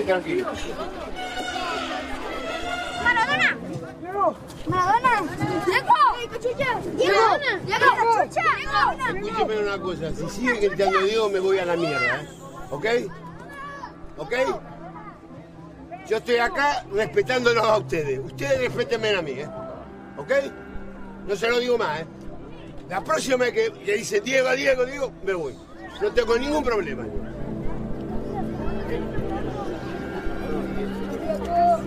quédese tranquilo. Maradona. Maradona. Diego. Diego. Diego. Diego. Escúcheme una cosa, si sigue gritando Diego me voy a la mierda, ¿eh? ¿Ok? ¿Ok? Yo estoy acá respetándolos a ustedes. Ustedes respétenme a mí, ¿eh? ¿Ok? No se lo digo más, ¿eh? La próxima vez que le dice Diego, Diego, Diego, me voy. No tengo ningún problema.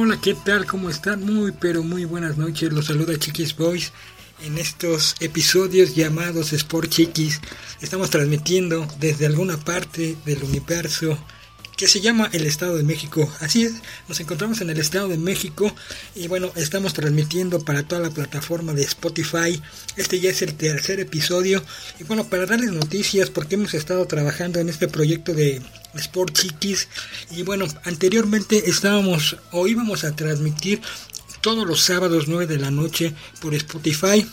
hola, ¿qué tal? ¿Cómo están? Muy, pero muy buenas noches. Los saluda Chiquis Boys en estos episodios llamados Sport Chiquis. Estamos transmitiendo desde alguna parte del universo que se llama el Estado de México. Así es, nos encontramos en el Estado de México y bueno, estamos transmitiendo para toda la plataforma de Spotify. Este ya es el tercer episodio y bueno, para darles noticias porque hemos estado trabajando en este proyecto de Sport Chiquis y bueno, anteriormente estábamos o íbamos a transmitir todos los sábados 9 de la noche por Spotify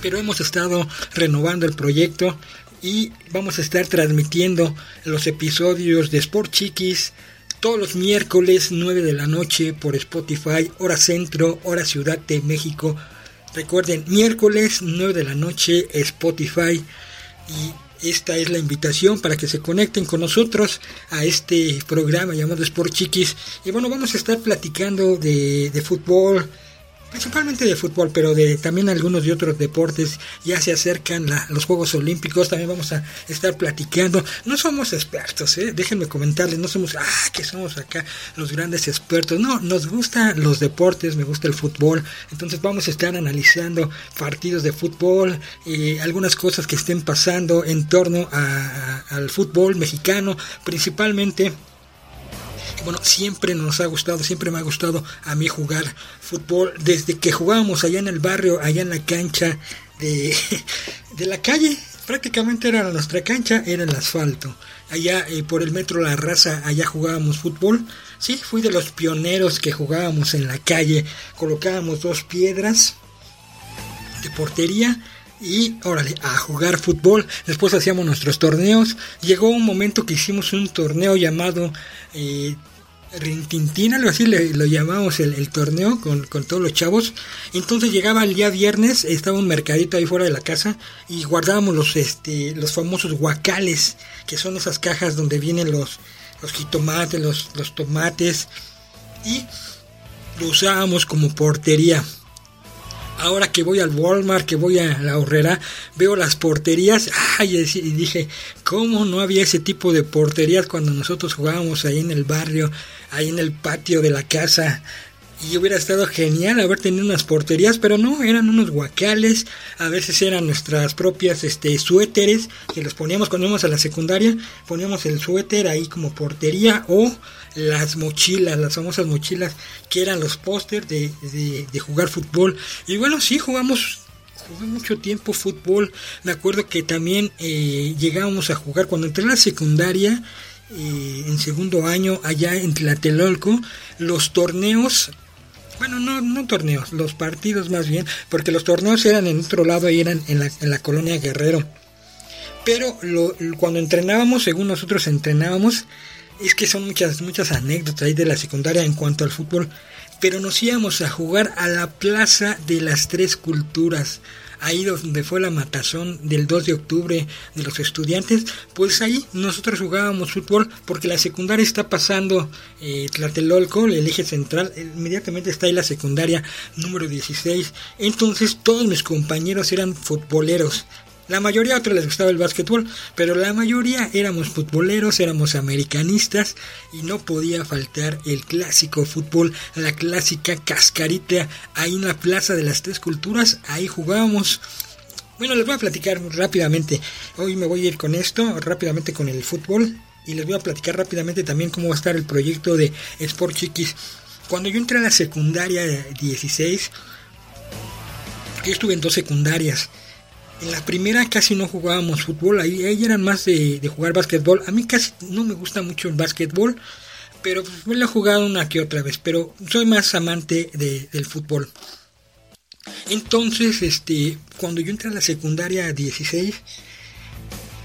pero hemos estado renovando el proyecto y vamos a estar transmitiendo los episodios de Sport Chiquis todos los miércoles 9 de la noche por Spotify, hora centro, hora Ciudad de México. Recuerden, miércoles 9 de la noche Spotify y esta es la invitación para que se conecten con nosotros a este programa llamado Sport Chiquis. Y bueno, vamos a estar platicando de, de fútbol, principalmente de fútbol, pero de también algunos de otros deportes. Ya se acercan la, los Juegos Olímpicos, también vamos a estar platicando. No somos expertos, ¿eh? déjenme comentarles, no somos, ah, que somos acá los grandes expertos. No, nos gustan los deportes, me gusta el fútbol. Entonces vamos a estar analizando partidos de fútbol, y algunas cosas que estén pasando en torno a, al fútbol mexicano, principalmente bueno, siempre nos ha gustado, siempre me ha gustado a mí jugar fútbol. Desde que jugábamos allá en el barrio, allá en la cancha de, de la calle, prácticamente era nuestra cancha, era el asfalto. Allá eh, por el metro La Raza, allá jugábamos fútbol. Sí, fui de los pioneros que jugábamos en la calle. Colocábamos dos piedras de portería y órale, a jugar fútbol. Después hacíamos nuestros torneos. Llegó un momento que hicimos un torneo llamado eh, Rintintín, algo así le, lo llamamos el, torneo con, con, todos los chavos. Entonces llegaba el día viernes, estaba un mercadito ahí fuera de la casa y guardábamos los, este, los famosos guacales, que son esas cajas donde vienen los, los jitomates, los, los tomates y lo usábamos como portería ahora que voy al Walmart, que voy a la horrera, veo las porterías, ay, y dije, ¿cómo no había ese tipo de porterías cuando nosotros jugábamos ahí en el barrio, ahí en el patio de la casa? Y hubiera estado genial haber tenido unas porterías, pero no, eran unos guacales, a veces eran nuestras propias este, suéteres, que los poníamos cuando íbamos a la secundaria, poníamos el suéter ahí como portería o las mochilas, las famosas mochilas que eran los pósters de, de, jugar fútbol. Y bueno, sí, jugamos jugué mucho tiempo fútbol. Me acuerdo que también eh, llegábamos a jugar cuando entré a la secundaria, eh, en segundo año, allá en Tlatelolco, los torneos bueno, no, no torneos, los partidos más bien, porque los torneos eran en otro lado y eran en la, en la colonia Guerrero. Pero lo, cuando entrenábamos, según nosotros entrenábamos, es que son muchas, muchas anécdotas ahí de la secundaria en cuanto al fútbol, pero nos íbamos a jugar a la Plaza de las Tres Culturas, ahí donde fue la matazón del 2 de octubre de los estudiantes, pues ahí nosotros jugábamos fútbol porque la secundaria está pasando eh, Tlatelolco, el eje central, inmediatamente está ahí la secundaria número 16, entonces todos mis compañeros eran futboleros, La mayoría a otros les gustaba el básquetbol, pero la mayoría éramos futboleros, éramos americanistas y no podía faltar el clásico fútbol, la clásica cascarita ahí en la Plaza de las Tres Culturas, ahí jugábamos. Bueno, les voy a platicar rápidamente. Hoy me voy a ir con esto, rápidamente con el fútbol. Y les voy a platicar rápidamente también cómo va a estar el proyecto de Sport Chiquis. Cuando yo entré a la secundaria 16, yo estuve en dos secundarias. En la primera casi no jugábamos fútbol, ahí, eran más de, jugar básquetbol. A mí casi no me gusta mucho el básquetbol, pero pues, me lo he jugado una que otra vez, pero soy más amante del fútbol. Entonces, este, cuando yo entré a la secundaria 16,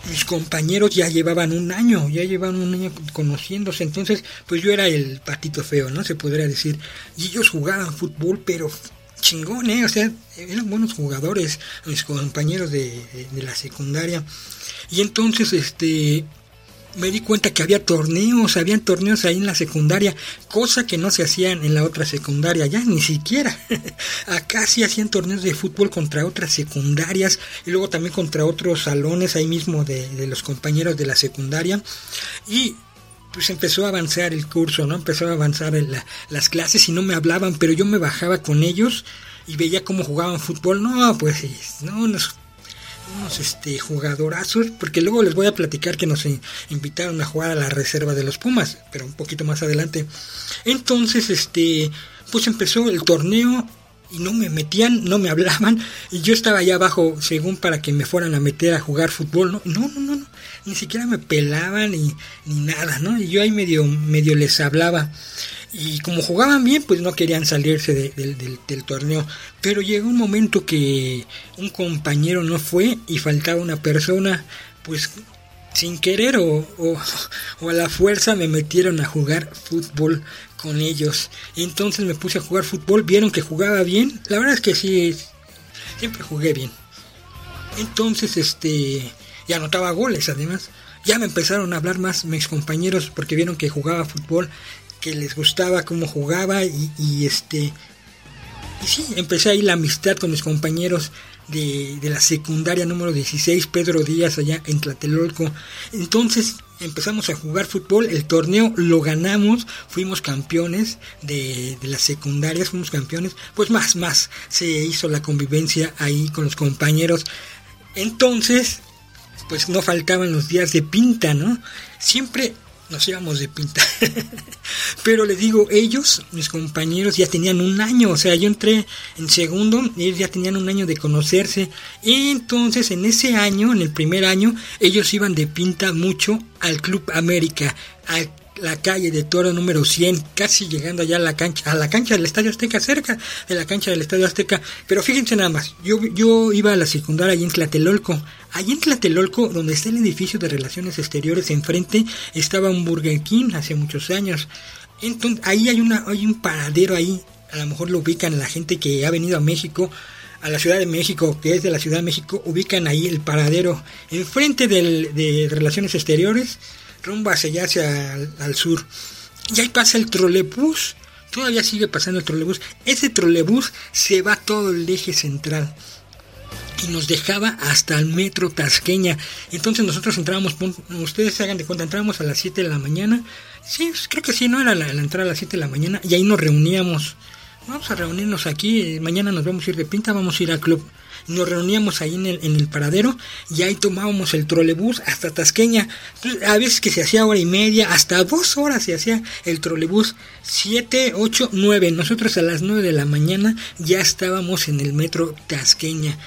mis compañeros ya llevaban un año, ya llevaban un año conociéndose, entonces pues yo era el patito feo, ¿no? Se podría decir. Y ellos jugaban fútbol, pero chingón, ¿eh? O sea, eran buenos jugadores, mis compañeros de, la secundaria. Y entonces, este, me di cuenta que había torneos, habían torneos ahí en la secundaria, cosa que no se hacían en la otra secundaria, ya ni siquiera. Acá sí hacían torneos de fútbol contra otras secundarias y luego también contra otros salones ahí mismo de, de los compañeros de la secundaria. Y pues empezó a avanzar el curso, ¿no? Empezó a avanzar las clases y no me hablaban, pero yo me bajaba con ellos y veía cómo jugaban fútbol. No, pues, no, unos, unos este, jugadorazos, porque luego les voy a platicar que nos invitaron a jugar a la reserva de los Pumas, pero un poquito más adelante. Entonces, este, pues empezó el torneo y no me metían, no me hablaban y yo estaba allá abajo según para que me fueran a meter a jugar fútbol, no, no, no, no, ni siquiera me pelaban ni, ni nada, ¿no? Y yo ahí medio, medio les hablaba y como jugaban bien, pues no querían salirse del, del torneo. Pero llegó un momento que un compañero no fue y faltaba una persona, pues sin querer o, o, a la fuerza me metieron a jugar fútbol con ellos. Entonces me puse a jugar fútbol, vieron que jugaba bien. La verdad es que sí, siempre jugué bien. Entonces, este, y anotaba goles además. Ya me empezaron a hablar más mis compañeros porque vieron que jugaba fútbol, que les gustaba cómo jugaba y, este... Y sí, empecé ahí la amistad con mis compañeros de, de, la secundaria número 16, Pedro Díaz, allá en Tlatelolco. Entonces empezamos a jugar fútbol, el torneo lo ganamos, fuimos campeones de, de las secundarias, fuimos campeones, pues más, más, se hizo la convivencia ahí con los compañeros. Entonces, pues no faltaban los días de pinta, ¿no? Siempre nos íbamos de pinta. Pero les digo, ellos, mis compañeros, ya tenían un año. O sea, yo entré en segundo, ellos ya tenían un año de conocerse. Y entonces, en ese año, en el primer año, ellos iban de pinta mucho al Club América, al la calle de Toro número 100, casi llegando allá a la cancha, a la cancha del Estadio Azteca, cerca de la cancha del Estadio Azteca. Pero fíjense nada más, yo, yo iba a la secundaria allí en Tlatelolco. Allí en Tlatelolco, donde está el edificio de Relaciones Exteriores, enfrente estaba un Burger King hace muchos años. Entonces, ahí hay, una, hay un paradero ahí, a lo mejor lo ubican la gente que ha venido a México a la Ciudad de México, que es de la Ciudad de México, ubican ahí el paradero enfrente del, de Relaciones Exteriores rumbo hacia allá, hacia al, sur. Y ahí pasa el trolebús. Todavía sigue pasando el trolebús. Ese trolebús se va todo el eje central. Y nos dejaba hasta el metro Tasqueña. Entonces nosotros entrábamos, ustedes se hagan de cuenta, entrábamos a las 7 de la mañana. Sí, creo que sí, no era la, entrada a las 7 de la mañana. Y ahí nos reuníamos. Vamos a reunirnos aquí. Mañana nos vamos a ir de pinta, vamos a ir al club nos reuníamos ahí en el, en el paradero y ahí tomábamos el trolebús hasta Tasqueña. A veces que se hacía hora y media, hasta dos horas se hacía el trolebús. Siete, ocho, nueve. Nosotros a las nueve de la mañana ya estábamos en el metro Tasqueña.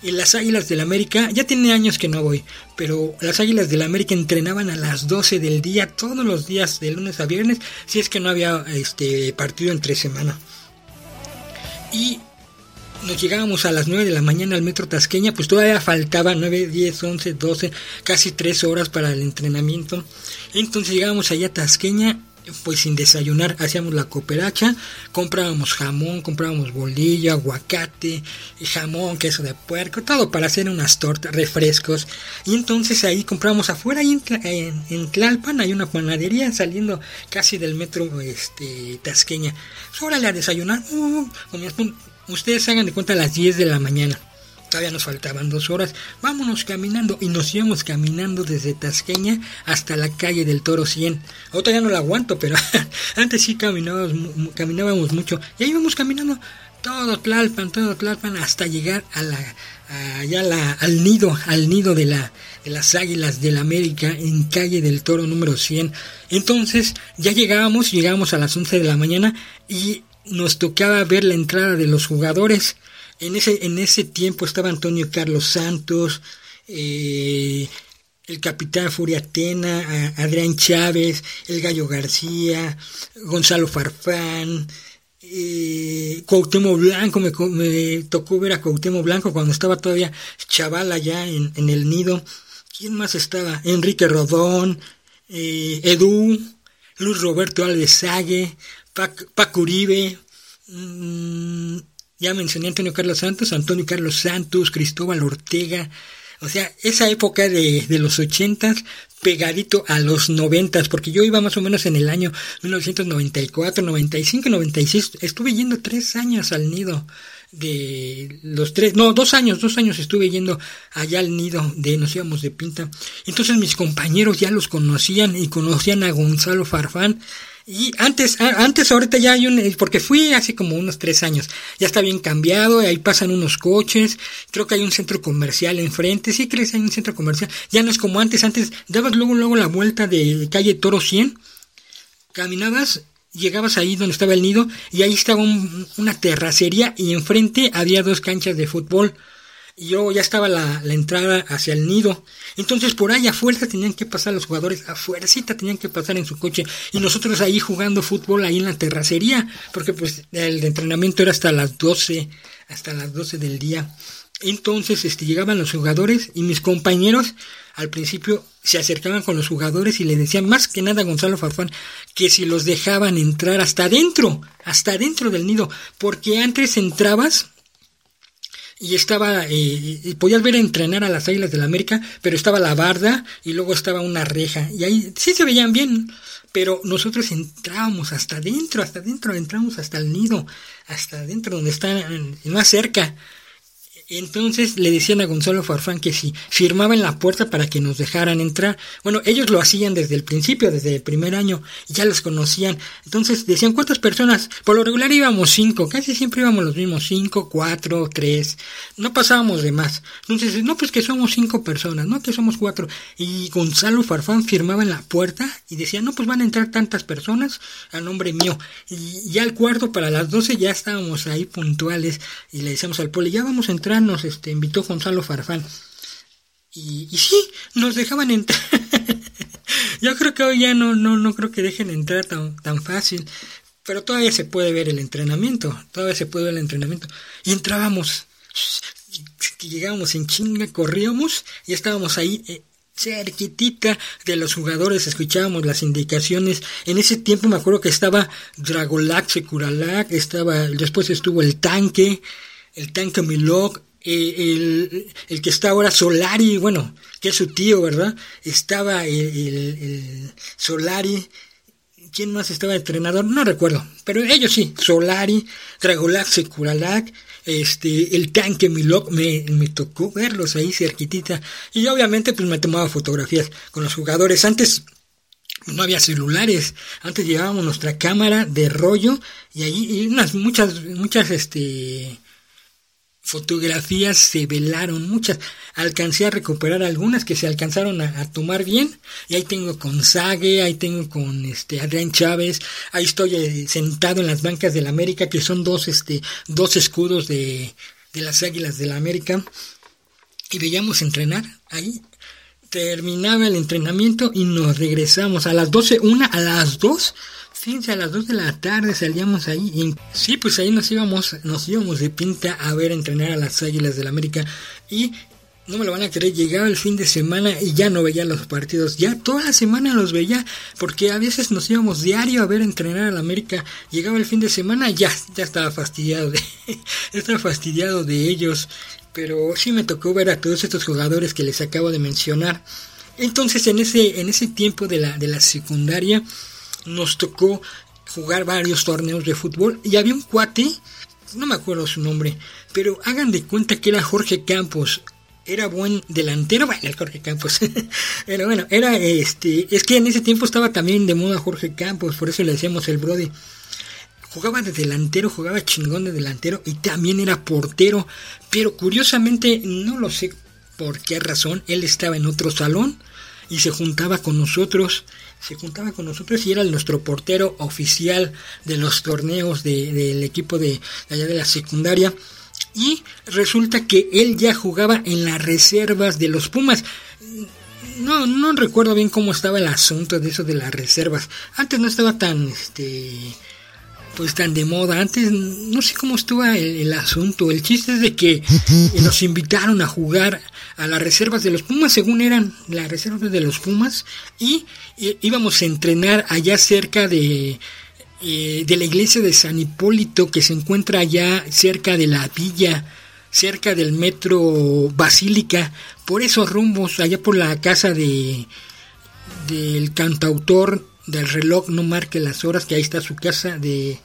Y las Águilas del América, ya tiene años que no voy, pero las Águilas del América entrenaban a las 12 del día, todos los días, de lunes a viernes, si es que no había este partido entre semana. Y nos llegábamos a las 9 de la mañana al metro Tasqueña, pues todavía faltaba 9, 10, 11, 12, casi 3 horas para el entrenamiento. Entonces llegábamos allá a Tasqueña, pues sin desayunar, hacíamos la cooperacha, comprábamos jamón, comprábamos bolillo, aguacate, jamón, queso de puerco, todo para hacer unas tortas, refrescos. Y entonces ahí compramos afuera, ahí en, en, Tlalpan hay una panadería saliendo casi del metro este, Tasqueña. Pues órale a desayunar, uh, ustedes hagan de cuenta a las 10 de la mañana. Todavía nos faltaban dos horas. Vámonos caminando. Y nos íbamos caminando desde Tasqueña hasta la calle del Toro 100. Ahora ya no la aguanto, pero antes sí caminábamos, caminábamos mucho. Y ahí íbamos caminando todo Tlalpan, todo Tlalpan, hasta llegar a la, allá la, al nido, al nido de, la, de las águilas del América en calle del Toro número 100. Entonces ya llegábamos, llegábamos a las 11 de la mañana y nos tocaba ver la entrada de los jugadores. En ese, en ese tiempo estaba Antonio Carlos Santos, eh, el capitán Furiatena, Adrián Chávez, el Gallo García, Gonzalo Farfán, eh, Cuauhtémoc Blanco, me, tocó ver a Cuauhtémoc Blanco cuando estaba todavía chaval allá en, el nido. ¿Quién más estaba? Enrique Rodón, eh, Edu, Luis Roberto Alvesague, Paco Uribe, mm, ya mencioné Antonio Carlos Santos, Antonio Carlos Santos, Cristóbal Ortega, o sea, esa época de, de los ochentas pegadito a los noventas, porque yo iba más o menos en el año 1994, 95, 96, estuve yendo tres años al nido de los tres, no, dos años, dos años estuve yendo allá al nido de nos íbamos de pinta. Entonces mis compañeros ya los conocían y conocían a Gonzalo Farfán y antes, antes ahorita ya hay un, porque fui hace como unos tres años, ya está bien cambiado, ahí pasan unos coches, creo que hay un centro comercial enfrente, sí crees hay un centro comercial, ya no es como antes, antes dabas luego, luego la vuelta de calle Toro 100, caminabas, llegabas ahí donde estaba el nido y ahí estaba una terracería y enfrente había dos canchas de fútbol y yo ya estaba la, la, entrada hacia el nido. Entonces por ahí a fuerza tenían que pasar los jugadores, a fuercita tenían que pasar en su coche. Y nosotros ahí jugando fútbol ahí en la terracería, porque pues el entrenamiento era hasta las 12, hasta las 12 del día. Entonces este, llegaban los jugadores y mis compañeros al principio se acercaban con los jugadores y le decían más que nada a Gonzalo Farfán que si los dejaban entrar hasta adentro, hasta adentro del nido, porque antes entrabas y estaba, eh, podías ver entrenar a las Águilas del la América, pero estaba la barda y luego estaba una reja. Y ahí sí se veían bien, pero nosotros entrábamos hasta adentro, hasta adentro, entramos hasta el nido, hasta adentro donde está más cerca entonces le decían a Gonzalo Farfán que si firmaba en la puerta para que nos dejaran entrar. Bueno, ellos lo hacían desde el principio, desde el primer año, ya los conocían. Entonces decían, ¿cuántas personas? Por lo regular íbamos cinco, casi siempre íbamos los mismos, cinco, cuatro, tres, no pasábamos de más. Entonces, no, pues que somos cinco personas, no que somos cuatro. Y Gonzalo Farfán firmaba en la puerta y decía, no, pues van a entrar tantas personas a nombre mío. Y ya al cuarto para las doce ya estábamos ahí puntuales y le decíamos al poli, ya vamos a entrar nos este, invitó Gonzalo Farfán. Y, sí, nos dejaban entrar. Yo creo que hoy ya no, no, no creo que dejen entrar tan, tan fácil. Pero todavía se puede ver el entrenamiento. Todavía se puede ver el entrenamiento. Y entrábamos. Llegábamos en chinga, corríamos y estábamos ahí eh, cerquitita de los jugadores, escuchábamos las indicaciones. En ese tiempo me acuerdo que estaba Dragolac, Securalac, estaba, después estuvo el tanque, el tanque Milok, el, el, que está ahora Solari, bueno, que es su tío, ¿verdad? Estaba el, Solari, ¿quién más estaba entrenador? No recuerdo, pero ellos sí, Solari, Dragolac, Securalac, este, el tanque Milok, me, me tocó verlos ahí cerquitita, y obviamente pues me tomaba fotografías con los jugadores. Antes no había celulares, antes llevábamos nuestra cámara de rollo y ahí y unas muchas, muchas, este, fotografías se velaron, muchas. Alcancé a recuperar algunas que se alcanzaron a, tomar bien. Y ahí tengo con Sague, ahí tengo con este Adrián Chávez, ahí estoy eh, sentado en las bancas de la América, que son dos, este, dos escudos de, de las águilas de la América. Y veíamos entrenar ahí. Terminaba el entrenamiento y nos regresamos a las 12, una a las 2 Fíjense, a las 2 de la tarde salíamos ahí y sí, pues ahí nos íbamos, nos íbamos de pinta a ver entrenar a las Águilas del América y no me lo van a querer, llegaba el fin de semana y ya no veía los partidos, ya toda la semana los veía, porque a veces nos íbamos diario a ver entrenar a la América, llegaba el fin de semana, ya, ya estaba fastidiado de, estaba fastidiado de ellos, pero sí me tocó ver a todos estos jugadores que les acabo de mencionar. Entonces en ese, en ese tiempo de la, de la secundaria, nos tocó jugar varios torneos de fútbol y había un cuate no me acuerdo su nombre, pero hagan de cuenta que era Jorge Campos. Era buen delantero, bueno, Jorge Campos. pero bueno, era este, es que en ese tiempo estaba también de moda Jorge Campos, por eso le decíamos el Brody. Jugaba de delantero, jugaba chingón de delantero y también era portero, pero curiosamente no lo sé por qué razón, él estaba en otro salón y se juntaba con nosotros, se juntaba con nosotros y era nuestro portero oficial de los torneos del equipo de, allá de la secundaria. Y resulta que él ya jugaba en las reservas de los Pumas. No, no recuerdo bien cómo estaba el asunto de eso de las reservas. Antes no estaba tan, este, pues tan de moda. Antes no sé cómo estuvo el, asunto. El chiste es de que nos invitaron a jugar a las reservas de los Pumas, según eran las reservas de los Pumas, y, íbamos a entrenar allá cerca de, eh, de la iglesia de San Hipólito, que se encuentra allá cerca de la villa, cerca del metro Basílica, por esos rumbos, allá por la casa de del cantautor del reloj no marque las horas, que ahí está su casa de...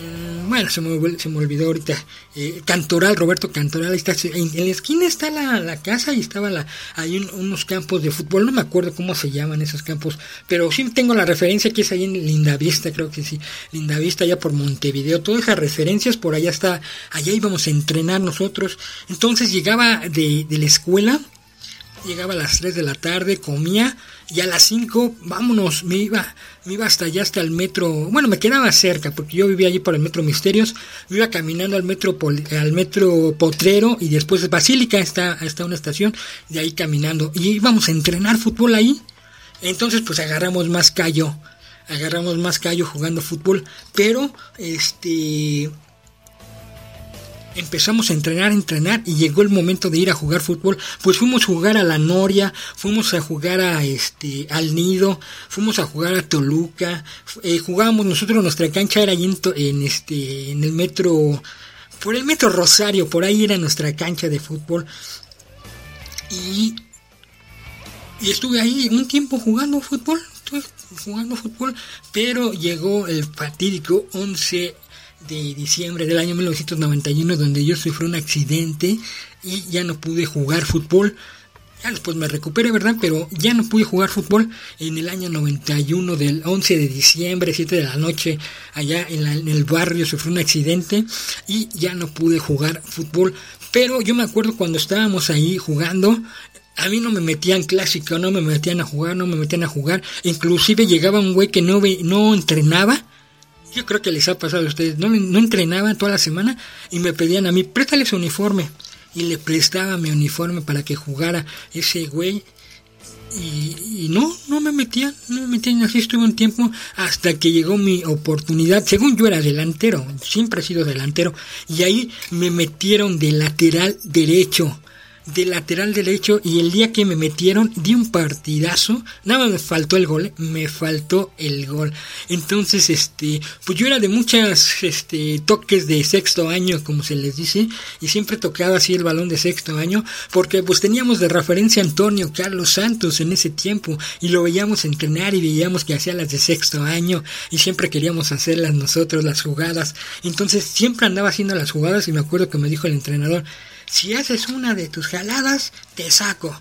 Mm, bueno, se me, se me olvidó ahorita. Eh, Cantoral, Roberto Cantoral, está, en, la esquina está la, casa y estaba la, hay unos campos de fútbol, no me acuerdo cómo se llaman esos campos, pero sí tengo la referencia que es ahí en Lindavista, creo que sí, Lindavista allá por Montevideo, todas esas referencias por allá está, allá íbamos a entrenar nosotros. Entonces llegaba de, de la escuela, llegaba a las 3 de la tarde, comía y a las 5, vámonos, me iba, me iba hasta allá, hasta el metro, bueno, me quedaba cerca, porque yo vivía allí por el metro Misterios, me iba caminando al metro, al metro Potrero y después de Basílica está, está una estación, de ahí caminando, y íbamos a entrenar fútbol ahí, entonces pues agarramos más callo, agarramos más callo jugando fútbol, pero este empezamos a entrenar, entrenar y llegó el momento de ir a jugar fútbol, pues fuimos a jugar a la Noria, fuimos a jugar a este al Nido, fuimos a jugar a Toluca, eh, jugábamos nosotros nuestra cancha era en, en este en el metro por el metro Rosario, por ahí era nuestra cancha de fútbol. Y y estuve ahí un tiempo jugando fútbol, estuve jugando fútbol, pero llegó el fatídico 11 de diciembre del año 1991 donde yo sufrí un accidente y ya no pude jugar fútbol. Ya después me recuperé, ¿verdad? Pero ya no pude jugar fútbol en el año 91 del 11 de diciembre, 7 de la noche, allá en, en el barrio sufrí un accidente y ya no pude jugar fútbol. Pero yo me acuerdo cuando estábamos ahí jugando, a mí no me metían clásico, no me metían a jugar, no me metían a jugar. Inclusive llegaba un güey que no, no entrenaba yo creo que les ha pasado a ustedes, no, no entrenaban toda la semana y me pedían a mí, préstale su uniforme. Y le prestaba mi uniforme para que jugara ese güey. Y, y, no, no me metían, no me metían, así estuve un tiempo hasta que llegó mi oportunidad. Según yo era delantero, siempre he sido delantero, y ahí me metieron de lateral derecho de lateral derecho y el día que me metieron di un partidazo, nada más me faltó el gol, me faltó el gol. Entonces, este, pues yo era de muchas este toques de sexto año, como se les dice, y siempre tocaba así el balón de sexto año, porque pues teníamos de referencia a Antonio Carlos Santos en ese tiempo y lo veíamos entrenar y veíamos que hacía las de sexto año y siempre queríamos hacerlas nosotros las jugadas. Entonces, siempre andaba haciendo las jugadas y me acuerdo que me dijo el entrenador, si haces una de tus jaladas, te saco.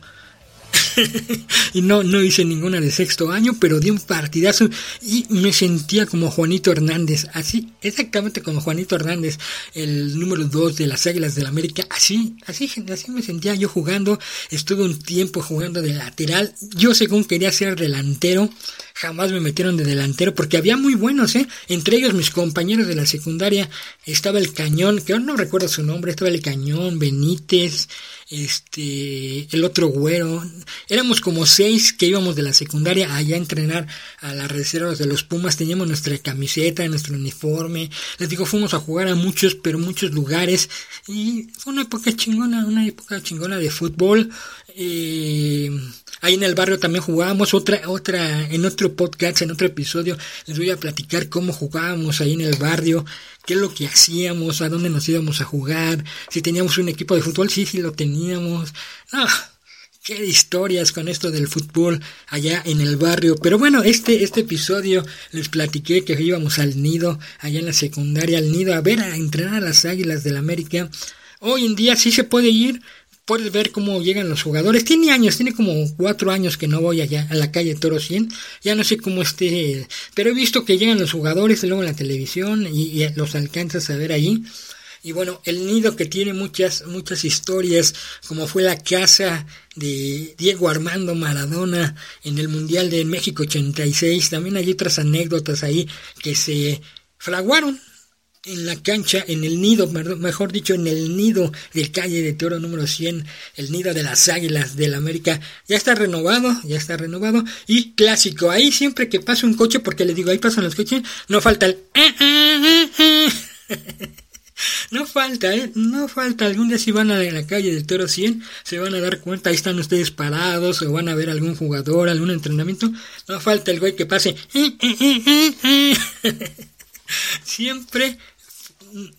y no, no hice ninguna de sexto año, pero di un partidazo y me sentía como Juanito Hernández, así, exactamente como Juanito Hernández, el número dos de las Águilas del la América, así, así, así me sentía yo jugando, estuve un tiempo jugando de lateral, yo según quería ser delantero, jamás me metieron de delantero porque había muy buenos, ¿eh? Entre ellos mis compañeros de la secundaria estaba el Cañón, que no recuerdo su nombre, estaba el Cañón, Benítez, este, el otro güero. Éramos como seis que íbamos de la secundaria allá a entrenar a las reservas de los Pumas. Teníamos nuestra camiseta, nuestro uniforme. Les digo, fuimos a jugar a muchos, pero muchos lugares. Y fue una época chingona, una época chingona de fútbol. Eh, Ahí en el barrio también jugábamos otra, otra, en otro podcast, en otro episodio, les voy a platicar cómo jugábamos ahí en el barrio, qué es lo que hacíamos, a dónde nos íbamos a jugar, si teníamos un equipo de fútbol, sí, sí lo teníamos. Ah, qué historias con esto del fútbol allá en el barrio. Pero bueno, este, este episodio les platiqué que íbamos al nido, allá en la secundaria, al nido, a ver, a entrenar a las águilas del América. Hoy en día sí se puede ir, puedes ver cómo llegan los jugadores. Tiene años, tiene como cuatro años que no voy allá a la calle Toro 100. Ya no sé cómo esté, pero he visto que llegan los jugadores luego en la televisión y, los alcanzas a ver ahí. Y bueno, el nido que tiene muchas, muchas historias, como fue la casa de Diego Armando Maradona en el Mundial de México 86. También hay otras anécdotas ahí que se fraguaron en la cancha, en el nido, mejor dicho, en el nido del calle de Toro número 100, el nido de las águilas del América. Ya está renovado, ya está renovado. Y clásico, ahí siempre que pasa un coche, porque le digo, ahí pasan los coches, no falta el... No falta, ¿eh? No falta. Algún día si van a la calle del Toro 100, se van a dar cuenta, ahí están ustedes parados o van a ver algún jugador, algún entrenamiento. No falta el güey que pase. Siempre,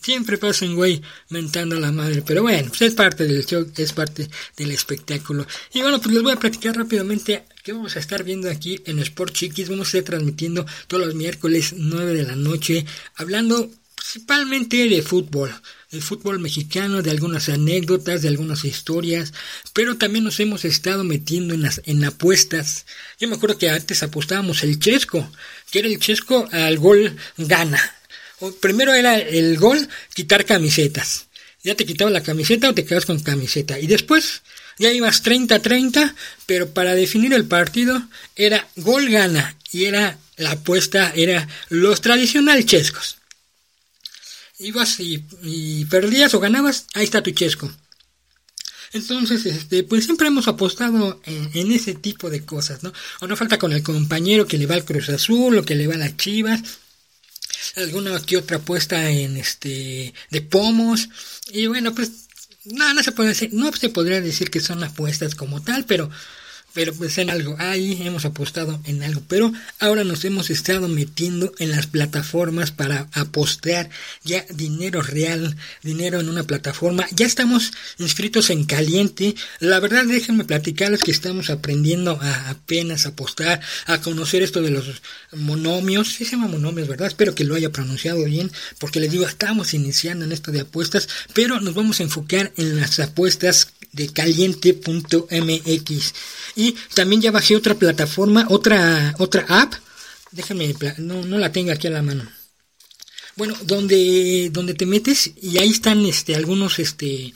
siempre pasa un güey mentando a la madre. Pero bueno, pues es parte del show, es parte del espectáculo. Y bueno, pues les voy a platicar rápidamente que vamos a estar viendo aquí en Sport Chiquis. Vamos a estar transmitiendo todos los miércoles 9 de la noche, hablando principalmente de fútbol, del fútbol mexicano, de algunas anécdotas, de algunas historias, pero también nos hemos estado metiendo en, apuestas. Yo me acuerdo que antes apostábamos el chesco, que era el chesco al gol gana. Primero era el gol quitar camisetas. Ya te quitaba la camiseta o te quedas con camiseta. Y después ya ibas 30-30, pero para definir el partido era gol gana. Y era la apuesta, era los tradicionales chescos ibas y, perdías o ganabas, ahí está tu chesco. Entonces, este, pues siempre hemos apostado en, ese tipo de cosas, ¿no? O no falta con el compañero que le va al Cruz Azul o que le va a las Chivas, alguna que otra apuesta en este de pomos y bueno, pues no, no se puede decir, no se podría decir que son apuestas como tal, pero pero pues en algo, ahí hemos apostado en algo, pero ahora nos hemos estado metiendo en las plataformas para apostar ya dinero real, dinero en una plataforma, ya estamos inscritos en caliente, la verdad déjenme platicarles que estamos aprendiendo a apenas apostar, a conocer esto de los monomios, sí se llama monomios, ¿verdad? Espero que lo haya pronunciado bien, porque les digo, estamos iniciando en esto de apuestas, pero nos vamos a enfocar en las apuestas de caliente.mx. Y también ya bajé otra plataforma, otra, otra app. Déjame, no, no la tengo aquí a la mano. Bueno, donde, donde te metes y ahí están este, algunos este,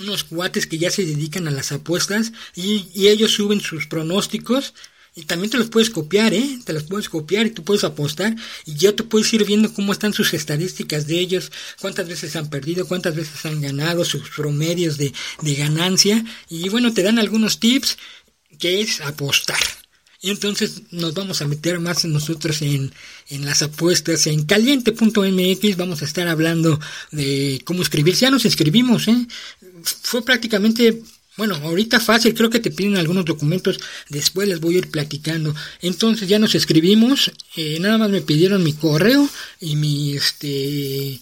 unos cuates que ya se dedican a las apuestas y, ellos suben sus pronósticos y también te los puedes copiar, ¿eh? Te los puedes copiar y tú puedes apostar y ya te puedes ir viendo cómo están sus estadísticas de ellos, cuántas veces han perdido, cuántas veces han ganado, sus promedios de, de ganancia. Y bueno, te dan algunos tips que es apostar. Y entonces nos vamos a meter más nosotros en, en las apuestas. En caliente.mx vamos a estar hablando de cómo escribir. Ya nos escribimos, ¿eh? Fue prácticamente bueno, ahorita fácil, creo que te piden algunos documentos, después les voy a ir platicando. Entonces ya nos escribimos, eh, nada más me pidieron mi correo y mi este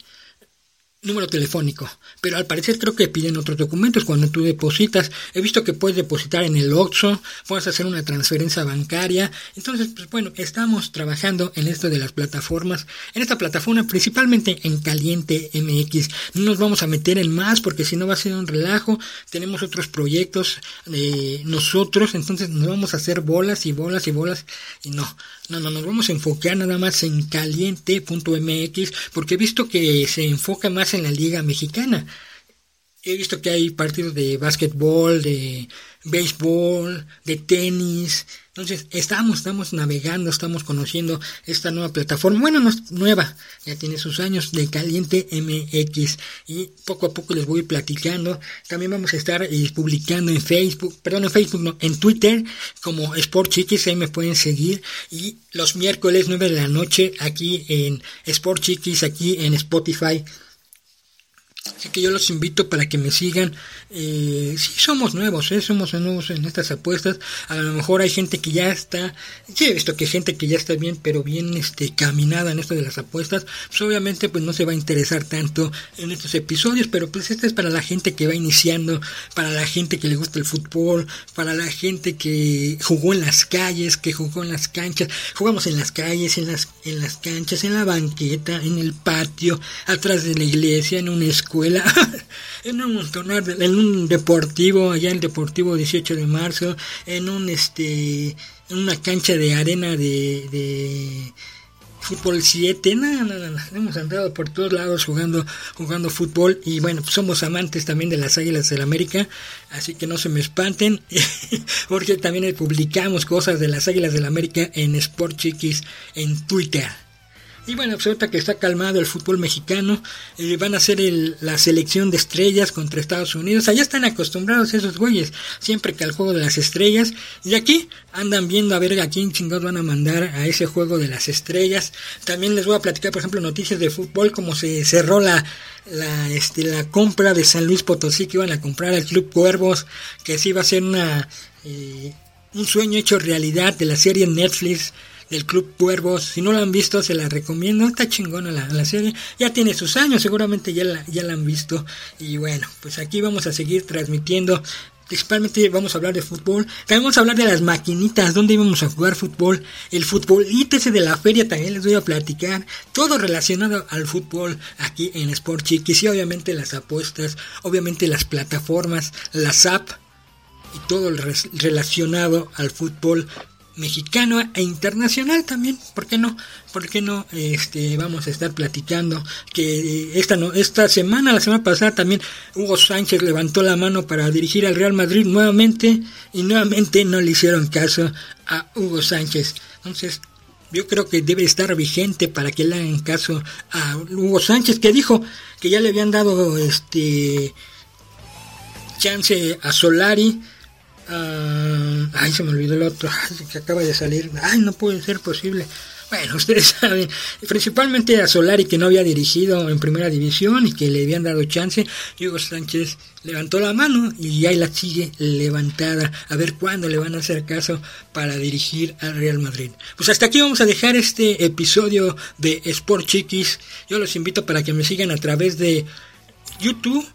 número telefónico. Pero al parecer creo que piden otros documentos cuando tú depositas. He visto que puedes depositar en el OXXO, puedes hacer una transferencia bancaria. Entonces, pues bueno, estamos trabajando en esto de las plataformas. En esta plataforma, principalmente en Caliente MX. No nos vamos a meter en más porque si no va a ser un relajo. Tenemos otros proyectos de nosotros, entonces nos vamos a hacer bolas y bolas y bolas. Y no, no, no, nos vamos a enfocar nada más en caliente.mx porque he visto que se enfoca más en la liga mexicana. He visto que hay partidos de básquetbol, de béisbol, de tenis. Entonces, estamos, estamos navegando, estamos conociendo esta nueva plataforma. Bueno, no es nueva, ya tiene sus años de Caliente MX. Y poco a poco les voy platicando. También vamos a estar eh, publicando en Facebook, perdón, en Facebook, no, en Twitter, como Sport Chiquis, ahí me pueden seguir. Y los miércoles 9 de la noche, aquí en Sport Chiquis, aquí en Spotify. Así que yo los invito para que me sigan. Eh, sí, somos nuevos, ¿eh? somos nuevos en estas apuestas. A lo mejor hay gente que ya está, sí he visto que hay gente que ya está bien, pero bien este, caminada en esto de las apuestas. Pues obviamente pues no se va a interesar tanto en estos episodios, pero pues este es para la gente que va iniciando, para la gente que le gusta el fútbol, para la gente que jugó en las calles, que jugó en las canchas. Jugamos en las calles, en las, en las canchas, en la banqueta, en el patio, atrás de la iglesia, en una escuela en un en un deportivo, allá en Deportivo 18 de marzo, en un este en una cancha de arena de, de fútbol 7, no, no, no, hemos andado por todos lados jugando, jugando fútbol y bueno, pues somos amantes también de las Águilas del América, así que no se me espanten, porque también publicamos cosas de las Águilas del América en Sport Chiquis en Twitter. Y bueno, pues ahorita que está calmado el fútbol mexicano, eh, van a hacer la selección de estrellas contra Estados Unidos. Allá están acostumbrados esos güeyes, siempre que al juego de las estrellas. Y aquí andan viendo a ver a quién chingados van a mandar a ese juego de las estrellas. También les voy a platicar, por ejemplo, noticias de fútbol, como se cerró la, la, este, la compra de San Luis Potosí, que iban a comprar al Club Cuervos, que sí iba a ser una, eh, un sueño hecho realidad de la serie Netflix del Club Cuervos. Si no la han visto, se la recomiendo. Está chingona la, la serie. Ya tiene sus años, seguramente ya la, ya la han visto. Y bueno, pues aquí vamos a seguir transmitiendo principalmente vamos a hablar de fútbol. También vamos a hablar de las maquinitas, donde íbamos a jugar fútbol. El futbolito ese de la feria también les voy a platicar. Todo relacionado al fútbol aquí en Sport Chiquis. Y obviamente las apuestas, obviamente las plataformas, las apps y todo el relacionado al fútbol mexicano e internacional también, ¿por qué no? ¿Por qué no? Este, vamos a estar platicando que esta no, esta semana, la semana pasada también Hugo Sánchez levantó la mano para dirigir al Real Madrid nuevamente y nuevamente no le hicieron caso a Hugo Sánchez. Entonces, yo creo que debe estar vigente para que le hagan caso a Hugo Sánchez que dijo que ya le habían dado este chance a Solari Ah, ay, se me olvidó el otro, que acaba de salir. Ay, no puede ser posible. Bueno, ustedes saben, principalmente a Solari que no había dirigido en primera división y que le habían dado chance. Hugo Sánchez levantó la mano y ahí la sigue levantada. A ver cuándo le van a hacer caso para dirigir al Real Madrid. Pues hasta aquí vamos a dejar este episodio de Sport Chiquis. Yo los invito para que me sigan a través de YouTube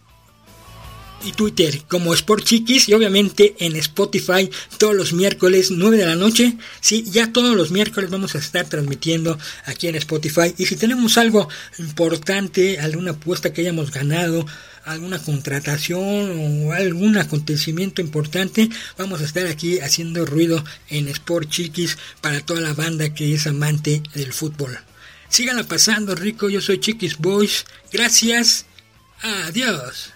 y Twitter como Sport Chiquis y obviamente en Spotify todos los miércoles 9 de la noche. Sí, ya todos los miércoles vamos a estar transmitiendo aquí en Spotify y si tenemos algo importante, alguna apuesta que hayamos ganado, alguna contratación o algún acontecimiento importante, vamos a estar aquí haciendo ruido en Sport Chiquis para toda la banda que es amante del fútbol. Síganla pasando rico, yo soy Chiquis Boys. Gracias. Adiós.